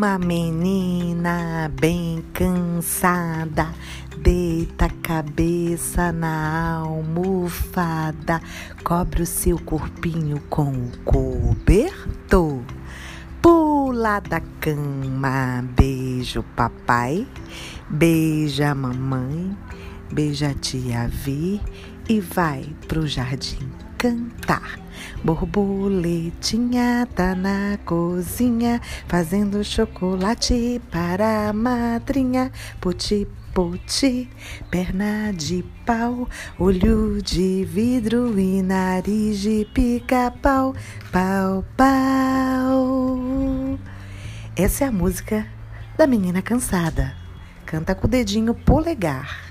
Uma menina bem cansada deita a cabeça na almofada, cobre o seu corpinho com o cobertor. Pula da cama, beija o papai, beija a mamãe, beija a tia Vi e vai pro jardim cantar. Borboletinha tá na cozinha, fazendo chocolate para a madrinha. Puti, puti, perna de pau, olho de vidro e nariz de pica-pau. Pau, pau. Essa é a música da menina cansada. Canta com o dedinho polegar.